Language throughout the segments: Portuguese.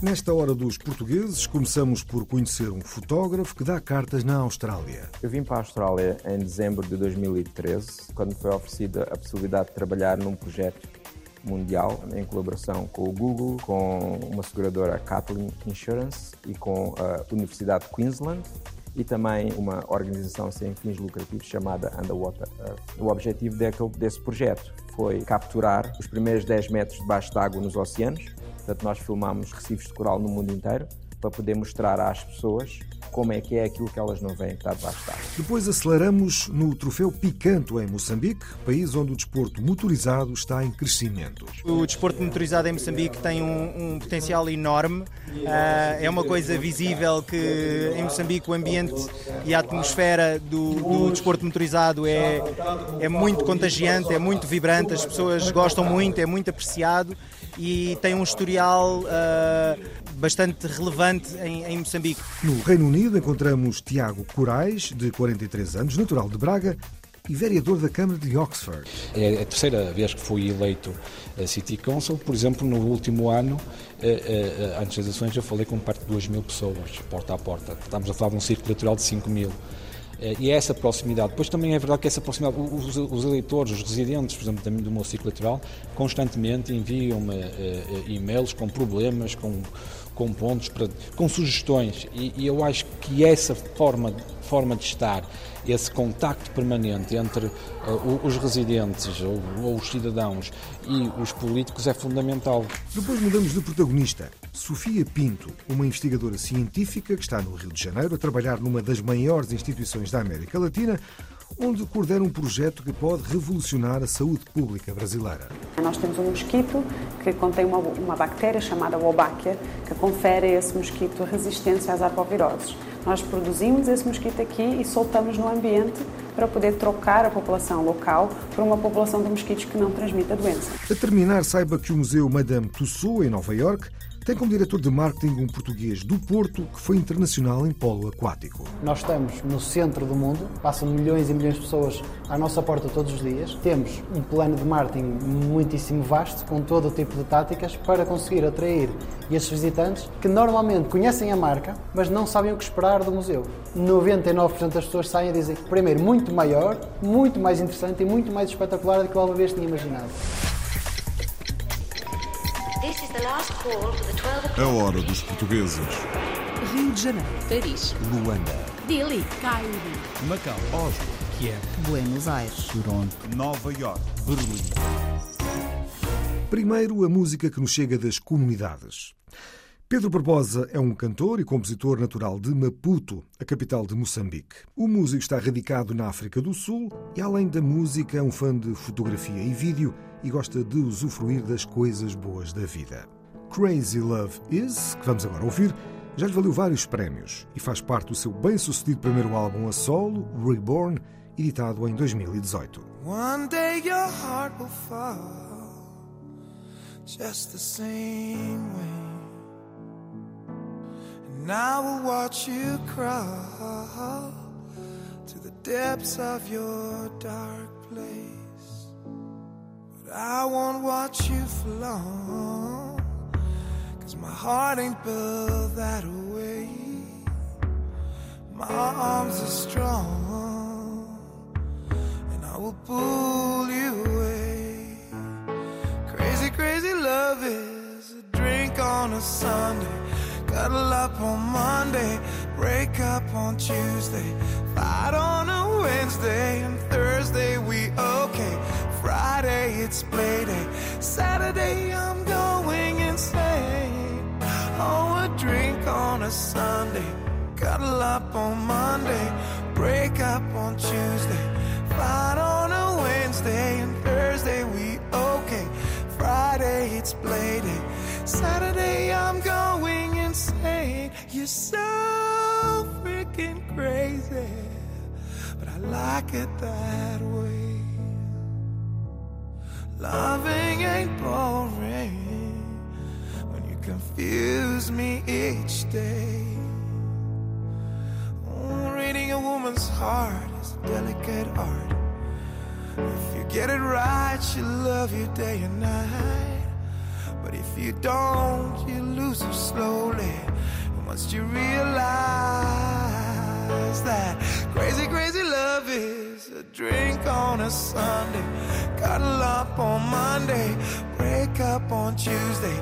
Nesta hora dos portugueses, começamos por conhecer um fotógrafo que dá cartas na Austrália. Eu vim para a Austrália em dezembro de 2013, quando foi oferecida a possibilidade de trabalhar num projeto mundial em colaboração com o Google, com uma seguradora Catlin Insurance e com a Universidade de Queensland e também uma organização sem fins lucrativos chamada Underwater Earth. O objetivo desse projeto foi capturar os primeiros 10 metros debaixo d'água nos oceanos. Portanto, nós filmamos recifes de coral no mundo inteiro para poder mostrar às pessoas como é que é aquilo que elas não veem que está debaixo d'água. Depois aceleramos no troféu Picanto em Moçambique, país onde o desporto motorizado está em crescimento. O desporto motorizado em Moçambique tem um, um potencial enorme. Uh, é uma coisa visível que em Moçambique o ambiente e a atmosfera do, do desporto motorizado é, é muito contagiante, é muito vibrante, as pessoas gostam muito, é muito apreciado e tem um historial uh, bastante relevante em, em, Moçambique. No Reino Unido encontramos Tiago Corais, de 43 anos, natural de Braga e vereador da Câmara de Oxford. É a terceira vez que fui eleito a City Council. Por exemplo, no último ano, eh, antes das eleições, eu falei com parte de 2 mil pessoas, porta a porta. Estamos a falar de um círculo eleitoral de 5 mil. E é essa proximidade. Depois também é verdade que essa proximidade, os, os eleitores, os residentes, por exemplo, do meu ciclo eleitoral, constantemente enviam-me uh, e-mails com problemas, com, com pontos, para, com sugestões. E, e, eu acho que essa forma, forma de estar, esse contacto permanente entre uh, os residentes ou, ou os cidadãos e os políticos é fundamental. Depois mudamos de protagonista. Sofia Pinto, uma investigadora científica que está no Rio de Janeiro a trabalhar numa das maiores instituições da América Latina, onde coordena um projeto que pode revolucionar a saúde pública brasileira. Nós temos um mosquito que contém uma, uma bactéria chamada Wolbachia, que confere a esse mosquito resistência às arboviroses. Nós produzimos esse mosquito aqui e soltamos no ambiente para poder trocar a população local por uma população de mosquitos que não transmite a doença. A terminar, saiba que o Museu Madame Tussauds, em Nova York, tem como diretor de marketing um português do Porto que foi internacional em polo aquático. Nós estamos no centro do mundo, passam milhões e milhões de pessoas à nossa porta todos os dias. Temos um plano de marketing muitíssimo vasto, com todo o tipo de táticas, para conseguir atrair esses visitantes que normalmente conhecem a marca, mas não sabem o que esperar do museu. 99% das pessoas saem e dizem, primeiro, muito maior, muito mais interessante e muito mais espetacular do que alguma vez tinha imaginado. A hora dos portugueses. Rio de Janeiro, Paris, Luanda, Dili, Cairo, Macau, Oslo, Kiev, Buenos Aires, Toronto, Nova York, Berlim. Primeiro, a música que nos chega das comunidades. Pedro Barbosa é um cantor e compositor natural de Maputo, a capital de Moçambique. O músico está radicado na África do Sul e, além da música, é um fã de fotografia e vídeo e gosta de usufruir das coisas boas da vida. Crazy Love Is, que vamos agora ouvir, já lhe valeu vários prémios e faz parte do seu bem-sucedido primeiro álbum a solo, Reborn, editado em 2018. One day your heart will fall just the same way. And I will watch you crawl to the depths of your dark place. I won't watch you for long. Cause my heart ain't built that way. My arms are strong, and I will pull you away. Crazy, crazy love is a drink on a Sunday. Cuddle up on Monday, break up on Tuesday, fight on a Wednesday, and Thursday we okay. It's play day, Saturday I'm going insane. Oh, a drink on a Sunday, cuddle up on Monday, break up on Tuesday, fight on a Wednesday, and Thursday we okay. Friday it's play day, Saturday I'm going insane. You're so freaking crazy, but I like it that way. Loving ain't boring when you confuse me each day. Oh, reading a woman's heart is a delicate art. If you get it right, she'll love you day and night. But if you don't, you lose her slowly. And once you realize that crazy, crazy love is a drink on a Sunday, cuddle up on Monday, break up on Tuesday,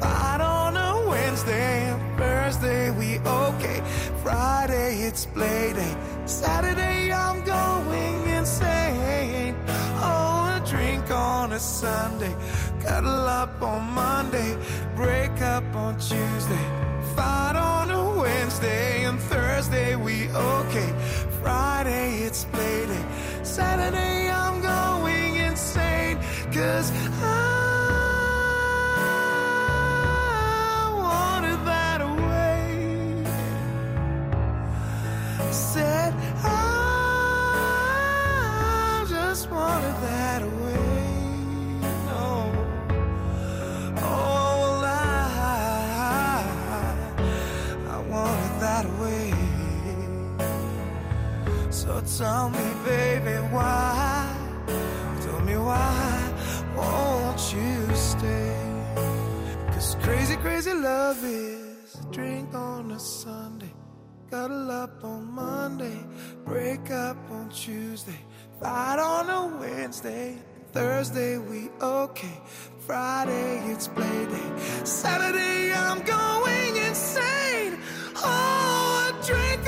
fight on a Wednesday, and Thursday we okay. Friday it's play day, Saturday I'm going insane. Oh, a drink on a Sunday, cuddle up on Monday, break up on Tuesday, fight on a Wednesday, and Thursday we okay. Friday it's play day, Saturday I'm going cause I that way. Said I just that away. No. Oh, I, I that away. So tell me, baby, crazy, love is drink on a Sunday. Cuddle up on Monday, break up on Tuesday, fight on a Wednesday, Thursday we okay, Friday it's play day, Saturday I'm going insane. Oh, a drink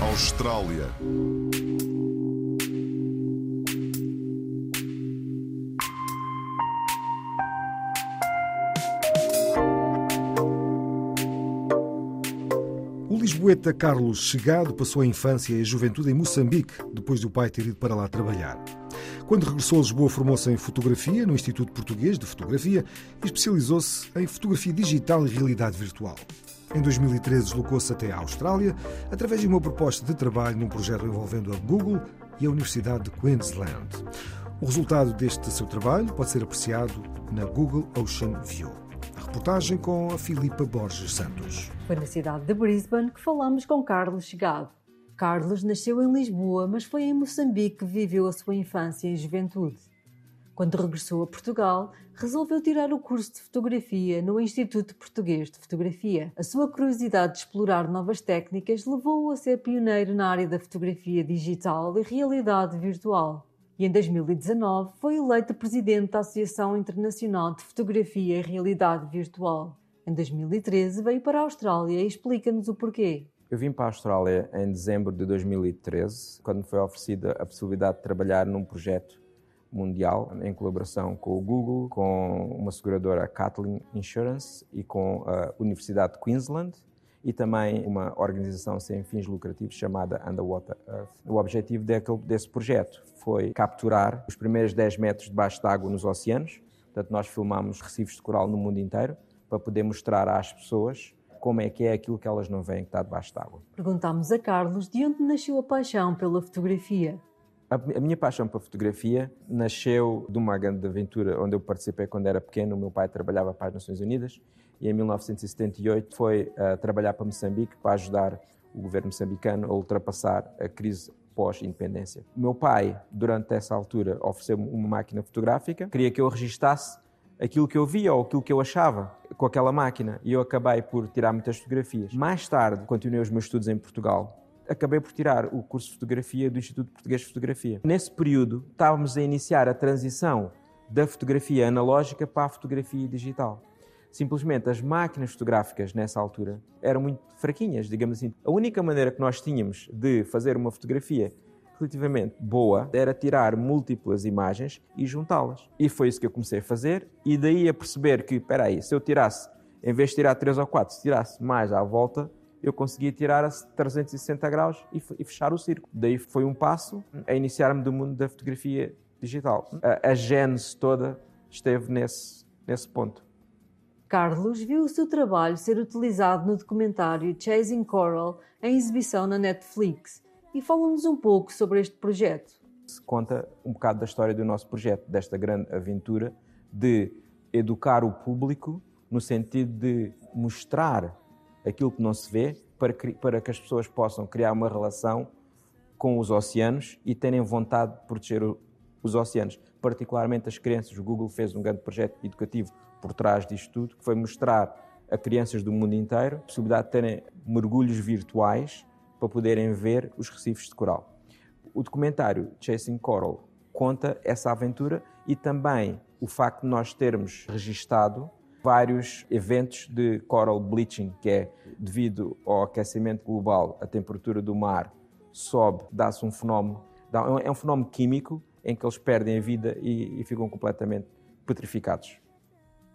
Austrália. O lisboeta Carlos Chegado passou a infância e a juventude em Moçambique, depois do pai ter ido para lá trabalhar. Quando regressou a Lisboa, formou-se em fotografia no Instituto Português de Fotografia e especializou-se em fotografia digital e realidade virtual. Em 2013, deslocou-se até à Austrália através de uma proposta de trabalho num projeto envolvendo a Google e a Universidade de Queensland. O resultado deste seu trabalho pode ser apreciado na Google Ocean View. A reportagem com a Filipa Borges Santos. Foi na cidade de Brisbane que falamos com Carlos Chegado. Carlos nasceu em Lisboa, mas foi em Moçambique que viveu a sua infância e juventude. Quando regressou a Portugal, resolveu tirar o curso de fotografia no Instituto Português de Fotografia. A sua curiosidade de explorar novas técnicas levou-o a ser pioneiro na área da fotografia digital e realidade virtual. E em 2019 foi eleito presidente da Associação Internacional de Fotografia e Realidade Virtual. Em 2013 veio para a Austrália e explica-nos o porquê. Eu vim para a Austrália em dezembro de 2013, quando me foi oferecida a possibilidade de trabalhar num projeto mundial em colaboração com o Google, com uma seguradora Catlin Insurance e com a Universidade de Queensland e também uma organização sem fins lucrativos chamada Underwater Earth. O objetivo desse projeto foi capturar os primeiros 10 metros debaixo d'água nos oceanos. Portanto, nós filmamos recifes de coral no mundo inteiro para poder mostrar às pessoas como é que é aquilo que elas não veem que está debaixo d'água. Perguntámos a Carlos de onde nasceu a paixão pela fotografia. A, minha paixão pela fotografia nasceu de uma grande aventura onde eu participei quando era pequeno. O meu pai trabalhava para as Nações Unidas e em 1978 foi uh, trabalhar para Moçambique para ajudar o governo moçambicano a ultrapassar a crise pós-independência. O meu pai, durante essa altura, ofereceu-me uma máquina fotográfica, queria que eu registasse aquilo que eu via ou aquilo que eu achava com aquela máquina e eu acabei por tirar muitas fotografias. Mais tarde, continuei os meus estudos em Portugal acabei por tirar o curso de fotografia do Instituto Português de Fotografia. Nesse período, estávamos a iniciar a transição da fotografia analógica para a fotografia digital. Simplesmente as máquinas fotográficas nessa altura eram muito fraquinhas, digamos assim. A única maneira que nós tínhamos de fazer uma fotografia relativamente boa era tirar múltiplas imagens e juntá-las. E foi isso que eu comecei a fazer, e daí a perceber que, espera aí, se eu tirasse, em vez de tirar 3 ou 4, se tirasse mais à volta, eu conseguia tirar a 360 graus e fechar o círculo. Daí foi um passo a iniciar-me do mundo da fotografia digital. A, a gênese toda esteve nesse, nesse ponto. Carlos viu o seu trabalho ser utilizado no documentário Chasing Coral em exibição na Netflix e fala-nos um pouco sobre este projeto. Se conta um bocado da história do nosso projeto, desta grande aventura de educar o público no sentido de mostrar aquilo que não se vê para que, para que as pessoas possam criar uma relação com os oceanos e terem vontade de proteger os oceanos, particularmente as crianças. O Google fez um grande projeto educativo por trás disto tudo, que foi mostrar a crianças do mundo inteiro a possibilidade de terem mergulhos virtuais para poderem ver os recifes de coral. O documentário Chasing Coral conta essa aventura e também o facto de nós termos registado vários eventos de coral bleaching, que é devido ao aquecimento global, a temperatura do mar sobe, dá-se um fenómeno, é um fenómeno químico em que eles perdem a vida e, e ficam completamente petrificados.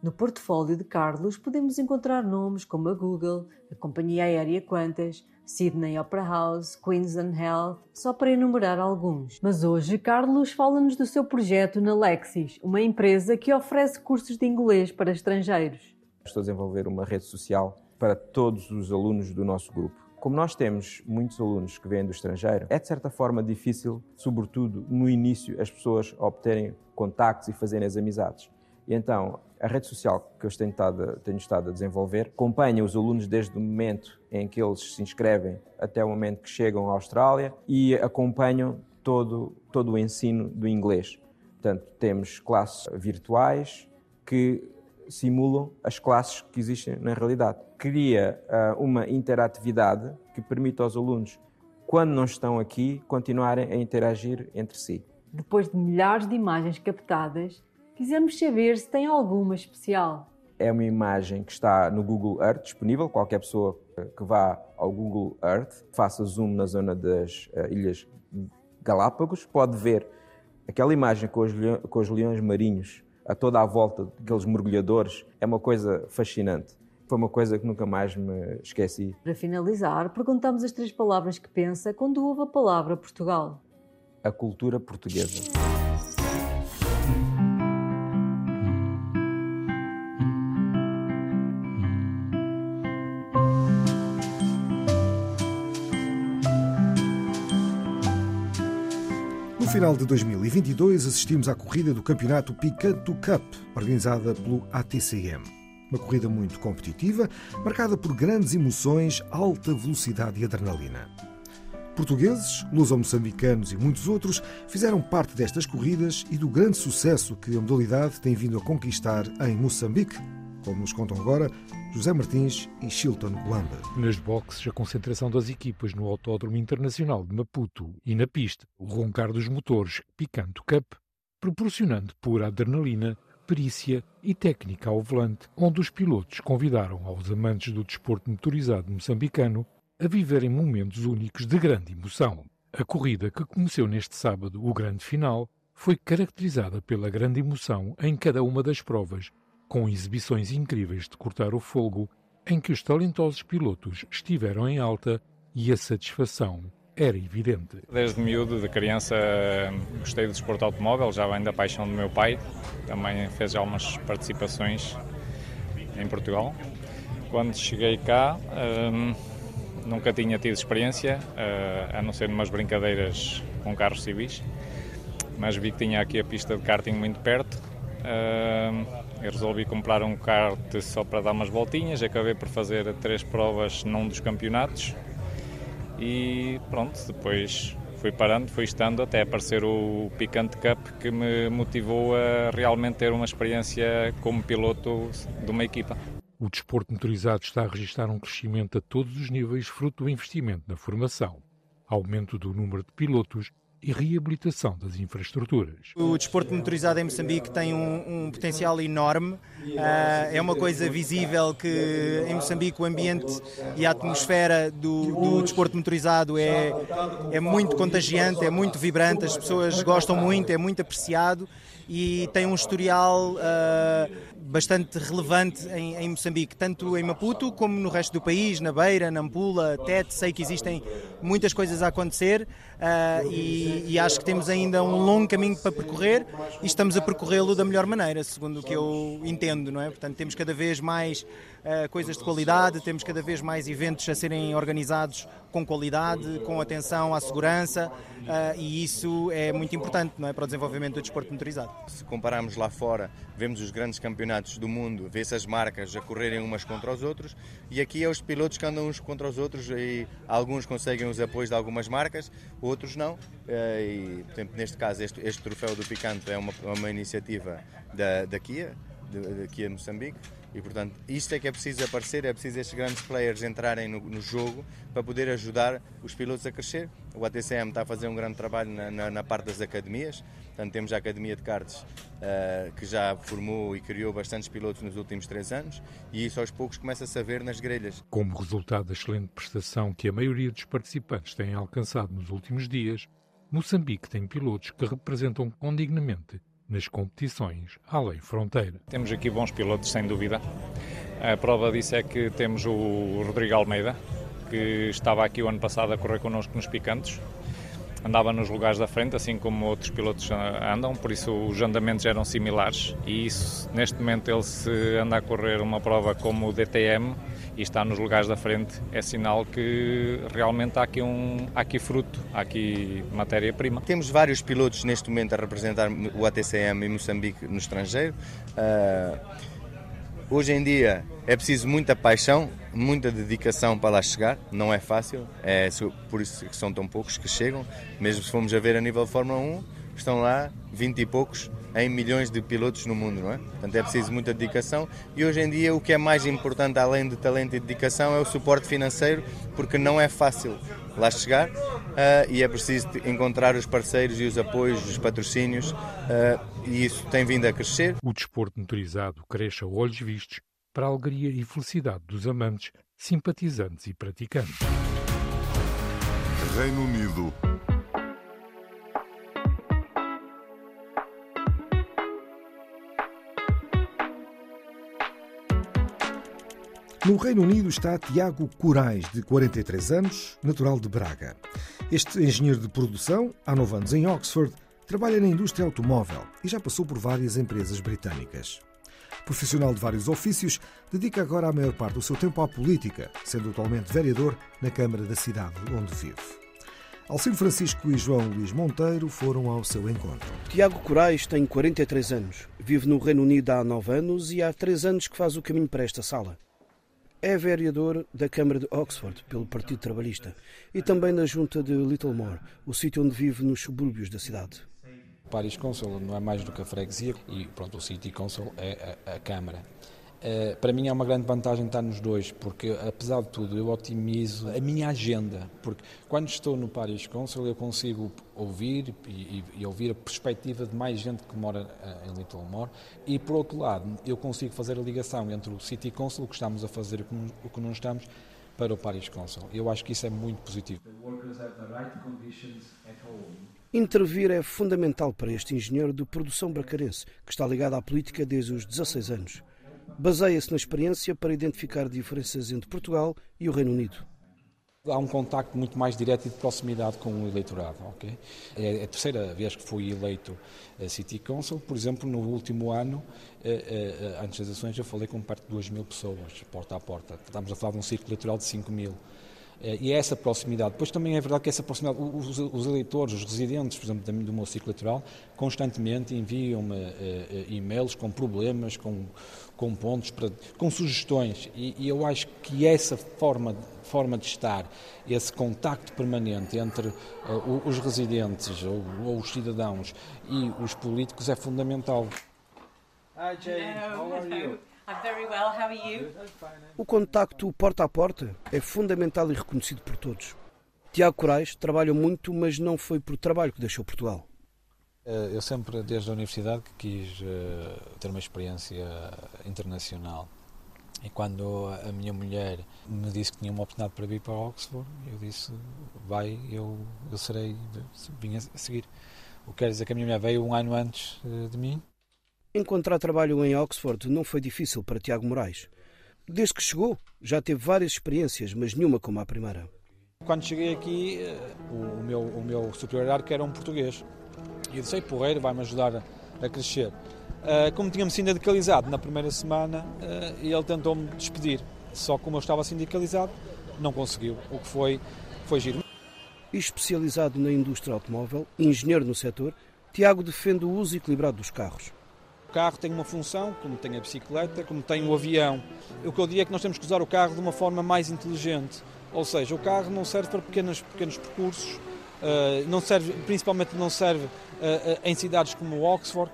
No portfólio de Carlos podemos encontrar nomes como a Google, a companhia aérea Qantas, Sydney Opera House, Queensland Health, só para enumerar alguns. Mas hoje Carlos fala-nos do seu projeto na Lexis, uma empresa que oferece cursos de inglês para estrangeiros. Estou a desenvolver uma rede social para todos os alunos do nosso grupo. Como nós temos muitos alunos que vêm do estrangeiro, é de certa forma difícil, sobretudo no início, as pessoas obterem contactos e fazerem as amizades. E então, a rede social que eu tenho estado, tenho estado a desenvolver acompanha os alunos desde o momento em que eles se inscrevem até o momento que chegam à Austrália e acompanham todo, todo o ensino do inglês. Portanto, temos classes virtuais que simulam as classes que existem na realidade. Cria uh, uma interatividade que permite aos alunos, quando não estão aqui, continuarem a interagir entre si. Depois de milhares de imagens captadas, quisemos saber se tem alguma especial. É uma imagem que está no Google Earth disponível. Qualquer pessoa que vá ao Google Earth, faça zoom na zona das uh, Ilhas Galápagos, pode ver aquela imagem com os, com os leões marinhos a toda a volta daqueles mergulhadores. É uma coisa fascinante. Foi uma coisa que nunca mais me esqueci. Para finalizar, perguntamos as três palavras que pensa quando ouve a palavra Portugal. A cultura portuguesa. Final de 2022 assistimos à corrida do campeonato Picanto Cup, organizada pelo ATCM. Uma corrida muito competitiva, marcada por grandes emoções, alta velocidade e adrenalina. Portugueses, luso-moçambicanos e muitos outros fizeram parte destas corridas e do grande sucesso que a modalidade tem vindo a conquistar em Moçambique, como nos contam agora José Martins e Chilton Guamba. Nas boxes, a concentração das equipas no Autódromo Internacional de Maputo e na pista, o roncar dos motores Picanto Cup, proporcionando pura adrenalina, perícia e técnica ao volante, onde os pilotos convidaram aos amantes do desporto motorizado moçambicano a viverem momentos únicos de grande emoção. A corrida que começou neste sábado, o grande final, foi caracterizada pela grande emoção em cada uma das provas com exibições incríveis de cortar o fogo, em que os talentosos pilotos estiveram em alta e a satisfação era evidente. Desde miúdo, de criança, gostei do desporto automóvel, já vem da paixão do meu pai, também fez algumas participações em Portugal. Quando cheguei cá, hum, nunca tinha tido experiência, uh, a não ser umas brincadeiras com carros civis, mas vi que tinha aqui a pista de karting muito perto. Eu resolvi comprar um kart só para dar umas voltinhas, acabei por fazer três provas num dos campeonatos e pronto, depois fui parando, fui estando até aparecer o Picante Cup que me motivou a realmente ter uma experiência como piloto de uma equipa. O desporto motorizado está a registrar um crescimento a todos os níveis fruto do investimento na formação. aumento do número de pilotos e reabilitação das infraestruturas. O desporto motorizado em Moçambique tem um, um potencial enorme. Uh, é uma coisa visível que em Moçambique o ambiente e a atmosfera do, do desporto motorizado é, é muito contagiante, é muito vibrante, as pessoas gostam muito, é muito apreciado e tem um historial uh, bastante relevante em, em, Moçambique, tanto em Maputo como no resto do país, na Beira, na Ampula, Tete. Sei que existem muitas coisas a acontecer uh, e, e, acho que temos ainda um longo caminho para percorrer e estamos a percorrê-lo da melhor maneira, segundo o que eu entendo, não é? Portanto, temos cada vez mais uh, coisas de qualidade, temos cada vez mais eventos a serem organizados com qualidade, com atenção à segurança uh, e isso é muito importante, não é, para o desenvolvimento do desporto motorizado. Se compararmos lá fora, vemos os grandes campeonatos do mundo, vê-se as marcas a correrem umas contra os outros e aqui é os pilotos que andam uns contra os outros e alguns conseguem os apoios de algumas marcas, outros não. Eh, e, por exemplo, neste caso, este, este troféu do Picanto é uma, uma iniciativa da, da Kia, da Kia Moçambique, e portanto, isto é que é preciso aparecer, é preciso estes grandes players entrarem no, no, jogo para poder ajudar os pilotos a crescer. O ATCM está a fazer um grande trabalho na, na, na parte das academias, portanto, temos a Academia de Karts uh, que já formou e criou bastantes pilotos nos últimos três anos e isso aos poucos começa-se a ver nas grelhas. Como resultado da excelente prestação que a maioria dos participantes têm alcançado nos últimos dias, Moçambique tem pilotos que representam condignamente nas competições além fronteira. Temos aqui bons pilotos, sem dúvida. A prova disso é que temos o Rodrigo Almeida, que estava aqui o ano passado a correr connosco nos Picantes. Andava nos lugares da frente, assim como outros pilotos andam, por isso os andamentos eram similares. E isso, neste momento, ele se anda a correr uma prova como o DTM, e está nos lugares da frente, é sinal que realmente há aqui, um, há aqui fruto, há aqui matéria-prima. Temos vários pilotos neste momento a representar o ATCM em Moçambique no estrangeiro. Uh, hoje em dia é preciso muita paixão, muita dedicação para lá chegar, não é fácil, é por isso que são tão poucos que chegam, mesmo se formos a ver a nível Fórmula 1, estão lá 20 e poucos em milhões de pilotos no mundo, não é? Portanto, é preciso muita dedicação e hoje em dia o que é mais importante, além de talento e dedicação, é o suporte financeiro, porque não é fácil lá chegar uh, e é preciso encontrar os parceiros e os apoios, os patrocínios uh, e isso tem vindo a crescer. O desporto motorizado cresce a olhos vistos para a alegria e felicidade dos amantes, simpatizantes e praticantes. Reino Unido No Reino Unido está Tiago Corais, de 43 anos, natural de Braga. Este engenheiro de produção, há 9 anos em Oxford, trabalha na indústria automóvel e já passou por várias empresas britânicas. Profissional de vários ofícios, dedica agora a maior parte do seu tempo à política, sendo atualmente vereador na Câmara da cidade onde vive. Alcino Francisco e João Luís Monteiro foram ao seu encontro. Tiago Corais tem 43 anos, vive no Reino Unido há 9 anos e há 3 anos que faz o caminho para esta sala. É vereador da Câmara de Oxford pelo Partido Trabalhista e também na junta de Littlemore, o sítio onde vive nos subúrbios da cidade. Paris Council não é mais do que a freguesia e pronto, o City Council é a, a Câmara. Uh, para mim é uma grande vantagem estar nos dois, porque apesar de tudo eu otimizo a minha agenda, porque quando estou no Paris Council eu consigo ouvir e, e, ouvir a perspectiva de mais gente que mora uh, em Little More e por outro lado eu consigo fazer a ligação entre o City Council, o que estamos a fazer e o que não estamos, para o Paris Council. Eu acho que isso é muito positivo. Intervir é fundamental para este engenheiro de produção bracarense, que está ligado à política desde os 16 anos baseia-se na experiência para identificar diferenças entre Portugal e o Reino Unido. Há um contacto muito mais direto e de proximidade com o eleitorado. Okay? É a terceira vez que fui eleito a City Council. Por exemplo, no último ano, eh, eh, antes das eleições, eu falei com perto de 2 mil pessoas, porta a porta. Estamos a falar de um círculo eleitoral de 5 mil. Eh, e é essa proximidade. Depois também é verdade que essa proximidade, os, os eleitores, os residentes, por exemplo, do meu ciclo eleitoral, constantemente enviam-me uh, e-mails com problemas, com, com pontos, para, com sugestões. E, e, eu acho que essa forma, forma de estar, esse contacto permanente entre uh, os residentes ou, ou, os cidadãos e os políticos é fundamental. Hi Jane, how are you? very well. How are you? O contacto porta a porta é fundamental e reconhecido por todos. Tiago Corais trabalha muito, mas não foi por trabalho que deixou Portugal. Eh, eu sempre, desde a universidade, que quis eh, ter uma experiência internacional. E quando a minha mulher me disse que tinha uma oportunidade para vir para Oxford, eu disse: vai, eu, eu serei, vim a seguir. O que quer dizer que a minha mulher veio um ano antes eh, de mim. Encontrar trabalho em Oxford não foi difícil para Tiago Moraes. Desde que chegou, já teve várias experiências, mas nenhuma como a primeira. Quando cheguei aqui, o meu, o meu superior que era um português. E eu disse, porreiro, vai-me ajudar a crescer. Uh, como tinha-me sindicalizado na primeira semana, uh, ele tentou-me despedir. Só que como eu estava sindicalizado, não conseguiu, o que foi, foi giro. Especializado na indústria automóvel, engenheiro no setor, Tiago defende o uso equilibrado dos carros. Carro tem uma função, como tem a bicicleta, como tem o avião. O que eu digo é que nós temos que usar o carro de uma forma mais inteligente. Ou seja, o carro não serve para pequenos, pequenos percursos, uh, não serve, principalmente não serve em cidades como Oxford,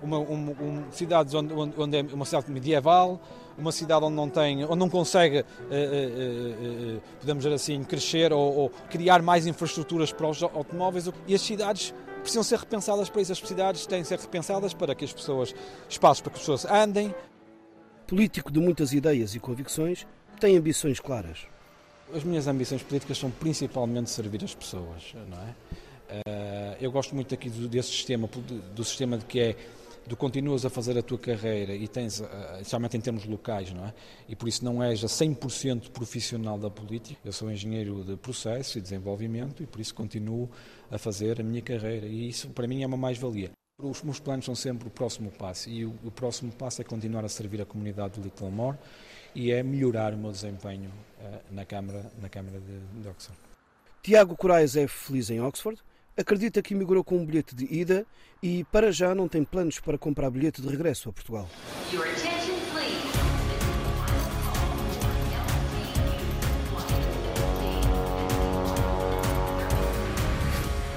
uma, uma, uma cidades onde, onde, é uma cidade medieval, uma cidade onde não tem, onde não consegue, uh, podemos dizer assim, crescer ou, ou, criar mais infraestruturas para os automóveis. E as cidades precisam ser repensadas para isso. As cidades têm de ser repensadas para que as pessoas, espaços para que as pessoas andem. Político de muitas ideias e convicções, tem ambições claras. As minhas ambições políticas são principalmente servir as pessoas, não é? eu gosto muito aqui desse sistema, do sistema de que é tu continuas a fazer a tua carreira e tens, eh, especialmente em termos locais, não é? E por isso não és a 100% profissional da política. Eu sou engenheiro de processo e desenvolvimento e por isso continuo a fazer a minha carreira e isso para mim é uma mais-valia. Os meus planos são sempre o próximo passo e o, o, próximo passo é continuar a servir a comunidade de Little More e é melhorar o meu desempenho uh, na Câmara, na Câmara de, de Oxford. Tiago Corais é feliz em Oxford, acredita que emigrou com um bilhete de ida e, para já, não tem planos para comprar bilhete de regresso a Portugal.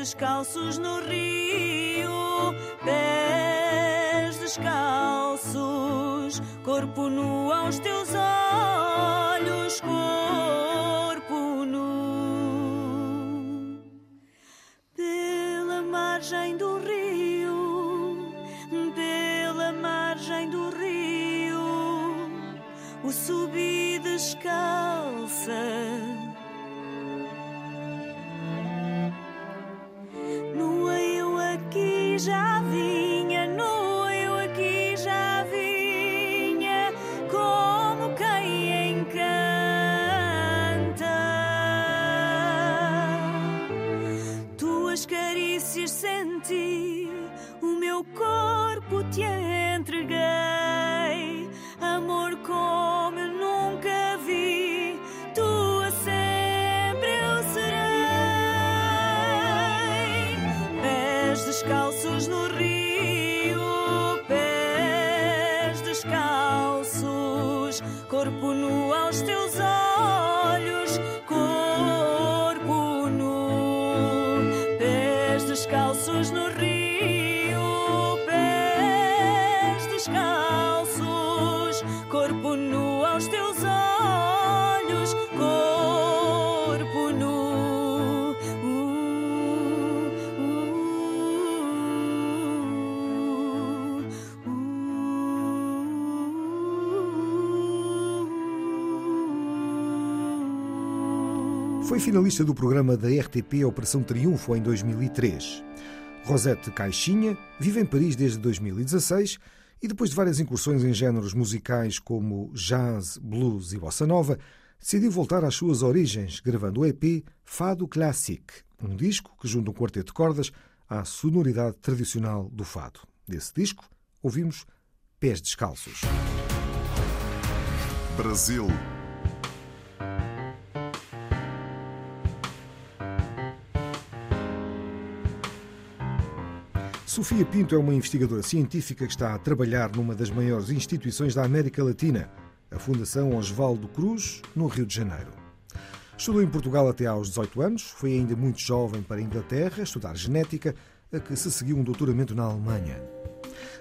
Descalços no rio, pés descalços, corpo nu aos teus olhos, No rio, pés descalços, corpo nu aos teus olhos. Finalista do programa da RTP Operação Triunfo em 2003. Rosette Caixinha vive em Paris desde 2016 e depois de várias incursões em géneros musicais como jazz, blues e bossa nova, decidiu voltar às suas origens, gravando o EP Fado Classic, um disco que junta um quarteto de cordas à sonoridade tradicional do fado. Desse disco, ouvimos Pés Descalços. Brasil. Sofia Pinto é uma investigadora científica que está a trabalhar numa das maiores instituições da América Latina, a Fundação Osvaldo Cruz, no Rio de Janeiro. Estudou em Portugal até aos 18 anos, foi ainda muito jovem para a Inglaterra estudar genética, a que se seguiu um doutoramento na Alemanha.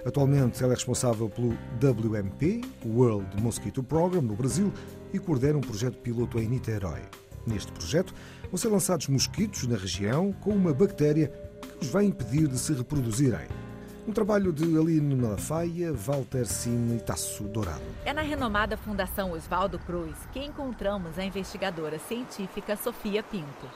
Atualmente ela é responsável pelo WMP, World Mosquito Program, no Brasil, e coordena um projeto piloto em Niterói. Neste projeto vão ser lançados mosquitos na região com uma bactéria que os vai impedir de se reproduzirem. Um trabalho de Aline Malafaia, Walter Cine e Tasso Dourado. É na renomada Fundação Oswaldo Cruz que encontramos a investigadora científica Sofia Pinto.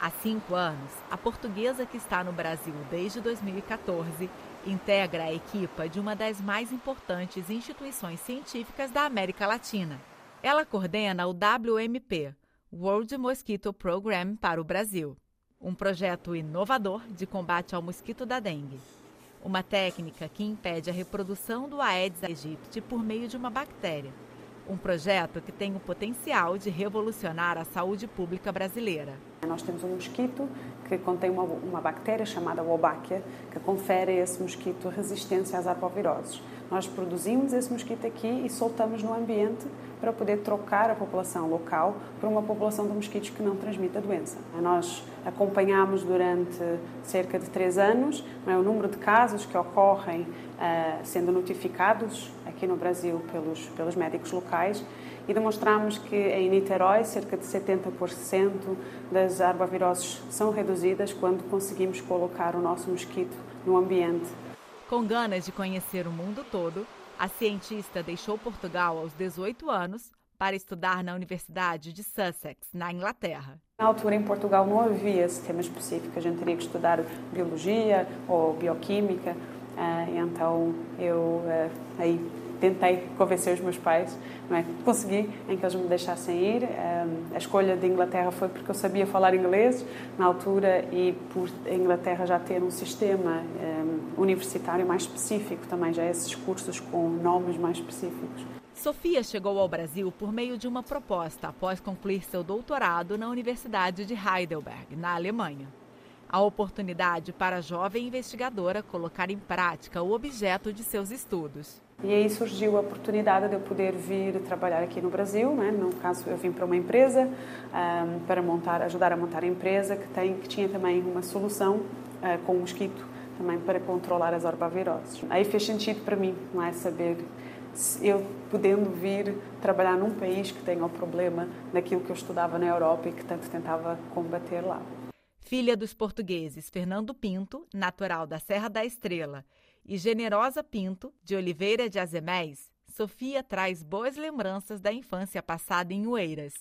Há cinco anos, a portuguesa que está no Brasil desde 2014 integra a equipa de uma das mais importantes instituições científicas da América Latina. Ela coordena o WMP, World Mosquito Program, para o Brasil, um projeto inovador de combate ao mosquito da dengue. Uma técnica que impede a reprodução do Aedes aegypti por meio de uma bactéria. Um projeto que tem o potencial de revolucionar a saúde pública brasileira. Nós temos um mosquito que contém uma, uma bactéria chamada Wolbachia, que confere a esse mosquito resistência às arboviroses. Nós produzimos esse mosquito aqui e soltamos no ambiente para poder trocar a população local por uma população de mosquitos que não transmite a doença. Nós acompanhamos durante cerca de três anos é, o número de casos que ocorrem uh, sendo notificados aqui no Brasil pelos, pelos médicos locais e demonstramos que em Niterói cerca de 70% das arboviroses são reduzidas quando conseguimos colocar o nosso mosquito no ambiente. Com ganas de conhecer o mundo todo, a cientista deixou Portugal aos 18 anos para estudar na Universidade de Sussex, na Inglaterra. Na altura, em Portugal, não havia esse tema específico. A gente teria que estudar biologia ou bioquímica. Ah, então, eu ah, aí tentei convencer os meus pais, não é? consegui em que eles me deixassem ir. A escolha de Inglaterra foi porque eu sabia falar inglês na altura e por a Inglaterra já ter um sistema universitário mais específico também, já esses cursos com nomes mais específicos. Sofia chegou ao Brasil por meio de uma proposta após concluir seu doutorado na Universidade de Heidelberg, na Alemanha. A oportunidade para a jovem investigadora colocar em prática o objeto de seus estudos. E aí surgiu a oportunidade de eu poder vir trabalhar aqui no Brasil. Né? No caso, eu vim para uma empresa um, para montar, ajudar a montar a empresa que, tem, que tinha também uma solução uh, com mosquito também para controlar as arboviroses. Aí fez sentido para mim, não é saber eu podendo vir trabalhar num país que tenha o problema daquilo que eu estudava na Europa e que tanto tentava combater lá. Filha dos portugueses Fernando Pinto, natural da Serra da Estrela, e Generosa Pinto, de Oliveira de Azeméis, Sofia traz boas lembranças da infância passada em Oeiras.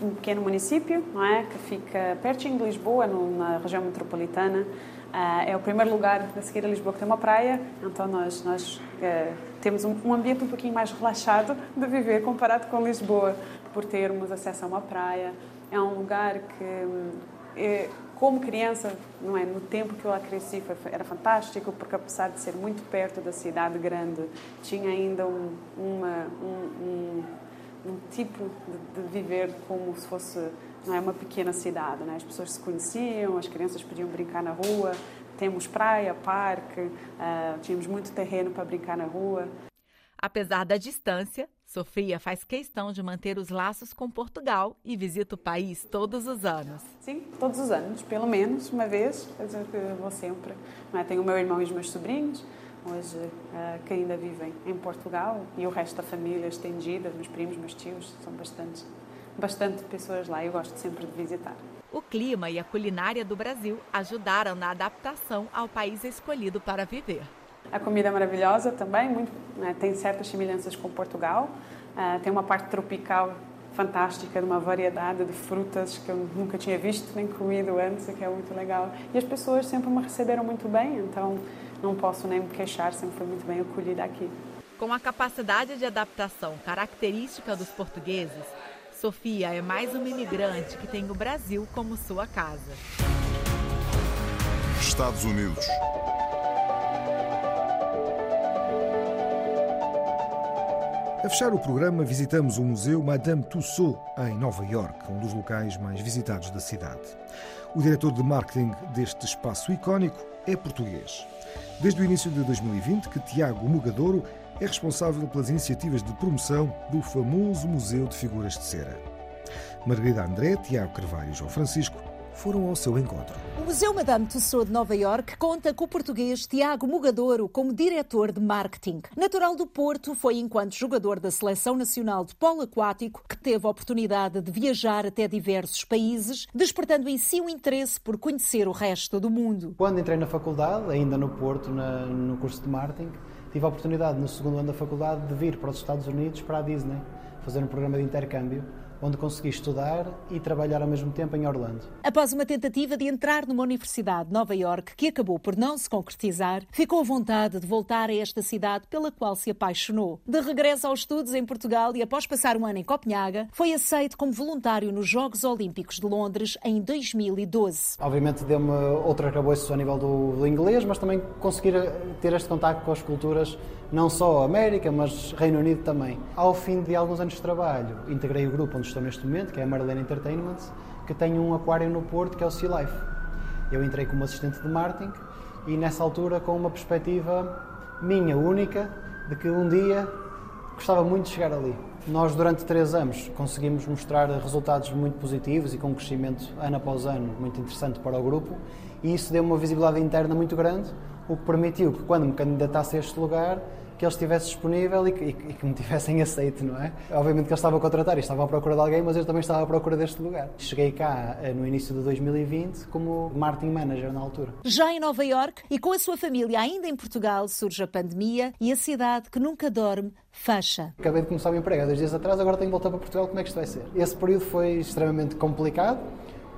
Um pequeno município, não é, que fica pertinho de Lisboa, na região metropolitana. Uh, é o primeiro lugar a seguir a Lisboa que tem uma praia, então nós, nós uh, temos um, um, ambiente um pouquinho mais relaxado de viver comparado com Lisboa, por termos acesso a uma praia. É um lugar que uh, como criança, não é, no tempo que eu lá cresci, foi, era fantástico, porque apesar de ser muito perto da cidade grande, tinha ainda um, uma, um, um, um tipo de, de, viver como se fosse não é, uma pequena cidade. Não é? As pessoas se conheciam, as crianças podiam brincar na rua, temos praia, parque, uh, tínhamos muito terreno para brincar na rua. Apesar da distância, Sofia faz questão de manter os laços com Portugal e visita o país todos os anos. Sim, todos os anos, pelo menos uma vez. Eu vou sempre. Tenho o meu irmão e os meus sobrinhos, hoje uh, que ainda vivem em Portugal, e o resto da família estendida, meus primos, meus tios, são bastante, bastante pessoas lá. Eu gosto sempre de visitar. O clima e a culinária do Brasil ajudaram na adaptação ao país escolhido para viver. A comida é maravilhosa também, muito, né, tem certas semelhanças com Portugal. Uh, tem uma parte tropical fantástica, de uma variedade de frutas que eu nunca tinha visto nem comido antes, que é muito legal. E as pessoas sempre me receberam muito bem, então não posso nem me queixar, sempre fui muito bem acolhida aqui. Com a capacidade de adaptação característica dos portugueses, Sofia é mais uma imigrante que tem o Brasil como sua casa. Estados Unidos. A fechar o programa, visitamos o Museu Madame Tussauds, em Nova York, um dos locais mais visitados da cidade. O diretor de marketing deste espaço icónico é português. Desde o início de 2020, que Tiago Mugadouro é responsável pelas iniciativas de promoção do famoso Museu de Figuras de Cera. Margarida André, Tiago Carvalho e João Francisco foram ao seu encontro. O Museu Madame Tussauds de Nova York conta com o português Tiago Mugadouro como diretor de marketing. Natural do Porto, foi enquanto jogador da Seleção Nacional de Polo Aquático que teve a oportunidade de viajar até diversos países, despertando em si o interesse por conhecer o resto do mundo. Quando entrei na faculdade, ainda no Porto, na, no curso de marketing, tive a oportunidade no segundo ano da faculdade de vir para os Estados Unidos, para a Disney, fazer um programa de intercâmbio onde consegui estudar e trabalhar ao mesmo tempo em Orlando. Após uma tentativa de entrar numa universidade de Nova York que acabou por não se concretizar, ficou à vontade de voltar a esta cidade pela qual se apaixonou. De regresso aos estudos em Portugal e após passar um ano em Copenhaga, foi aceito como voluntário nos Jogos Olímpicos de Londres em 2012. Obviamente deu-me outro arcabouço a nível do, do inglês, mas também conseguir ter este contato com as culturas não só América, mas Reino Unido também. Ao fim de alguns anos de trabalho, integrei o grupo onde estou neste momento, que é a Marlene Entertainment, que tem um aquário no Porto, que é o Sea Life. Eu entrei como assistente de marketing e nessa altura com uma perspectiva minha, única, de que um dia gostava muito de chegar ali. Nós, durante três anos, conseguimos mostrar resultados muito positivos e com um crescimento ano após ano muito interessante para o grupo e isso deu uma visibilidade interna muito grande, o que permitiu que, quando me candidatasse a este lugar, que ele estivesse disponível e que, e que, me tivessem aceito, não é? Obviamente que ele estava a contratar e estava à procura de alguém, mas eu também estava à procura deste lugar. Cheguei cá eh, no início de 2020 como marketing manager na altura. Já em Nova York e com a sua família ainda em Portugal, surge a pandemia e a cidade que nunca dorme fecha. Acabei de começar o emprego há dois dias atrás, agora tenho que voltar para Portugal, como é que isto vai ser? Esse período foi extremamente complicado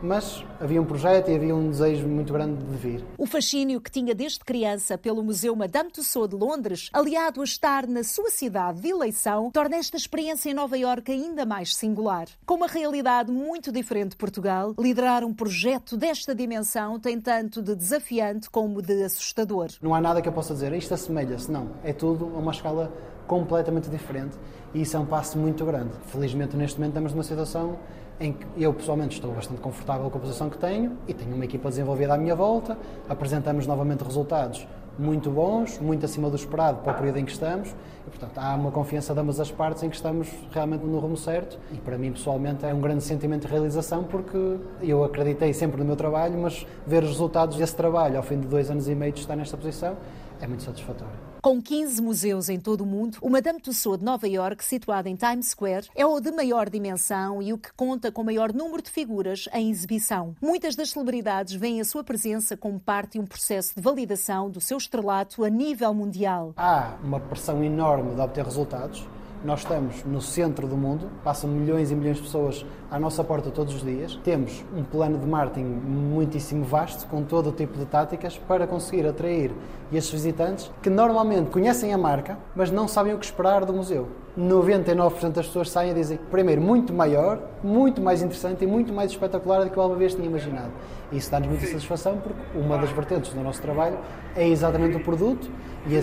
mas havia um projeto e havia um desejo muito grande de vir. O fascínio que tinha desde criança pelo Museu Madame Tussauds de Londres, aliado a estar na sua cidade de eleição, torna esta experiência em Nova Iorque ainda mais singular. Com uma realidade muito diferente de Portugal, liderar um projeto desta dimensão tem tanto de desafiante como de assustador. Não há nada que eu possa dizer, isto assemelha-se, não. É tudo a uma escala completamente diferente e isso é um passo muito grande. Felizmente, neste momento, estamos numa situação em que eu pessoalmente estou bastante confortável com a posição que tenho e tenho uma equipa desenvolvida à minha volta, apresentamos novamente resultados muito bons, muito acima do esperado para o período em que estamos. E, portanto, há uma confiança de ambas as partes em que estamos realmente no rumo certo. E para mim pessoalmente é um grande sentimento de realização porque eu acreditei sempre no meu trabalho, mas ver os resultados desse trabalho ao fim de dois anos e meio de estar nesta posição é muito satisfatório. Com 15 museus em todo o mundo, o Madame Tussauds de Nova York, situado em Times Square, é o de maior dimensão e o que conta com maior número de figuras em exibição. Muitas das celebridades veem a sua presença como parte de um processo de validação do seu estrelato a nível mundial. Há uma pressão enorme de obter resultados nós estamos no centro do mundo, passam milhões e milhões de pessoas à nossa porta todos os dias. Temos um plano de marketing muitíssimo vasto, com todo o tipo de táticas, para conseguir atrair esses visitantes que normalmente conhecem a marca, mas não sabem o que esperar do museu. 99% das pessoas saem e dizem, primeiro, muito maior, muito mais interessante e muito mais espetacular do que eu alguma vez tinha imaginado. Isso dá-nos muita satisfação porque uma das vertentes do nosso trabalho é exatamente o produto e,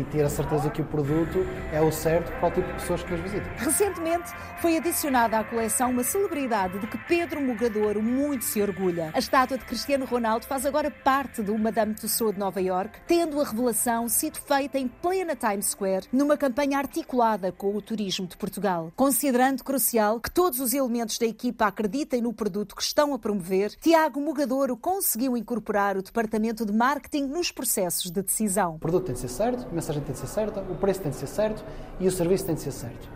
e, ter a certeza que o produto é o certo para o tipo de pessoas que nos visitam. Recentemente foi adicionada à coleção uma celebridade de que Pedro Mugadouro muito se orgulha. A estátua de Cristiano Ronaldo faz agora parte do Madame Tussauds de Nova York, tendo a revelação sido feita em plena Times Square, numa campanha articulada com o turismo de Portugal. Considerando crucial que todos os elementos da equipa acreditem no produto que estão a promover, Tiago Mugadouro conseguiu incorporar o departamento de marketing nos processos de decisão. O produto tem de ser certo, a mensagem tem de ser certa, o preço tem de ser certo e o serviço tem de ser certo.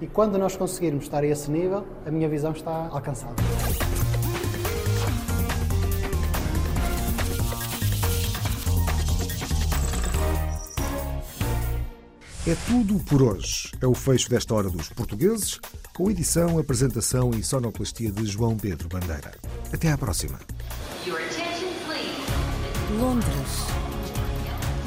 E quando nós conseguirmos estar a esse nível, a minha visão está alcançada. É tudo por hoje. É o fecho desta hora dos portugueses. com edição, apresentação e sonoplastia de João Pedro Bandeira. Até à próxima. Londres.